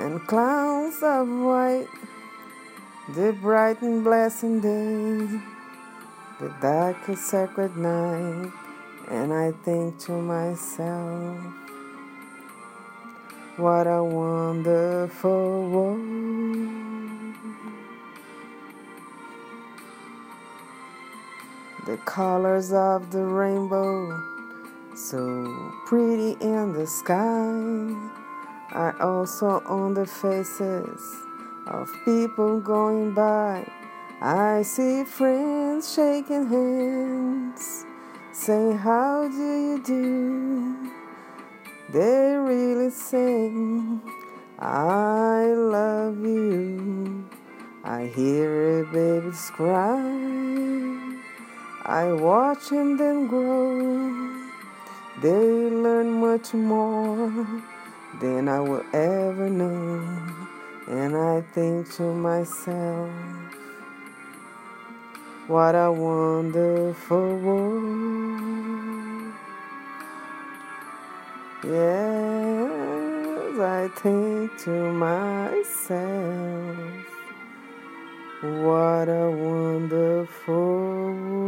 and clouds of white, the bright and blessed day, the dark and sacred night, and I think to myself, what a wonderful world. The colors of the rainbow, so pretty in the sky, are also on the faces of people going by. I see friends shaking hands, say, How do you do? They really sing, I love you. I hear a babies cry. I watch them grow. They learn much more than I will ever know. And I think to myself, what a wonderful world. Yes, I think to myself, what a wonderful world.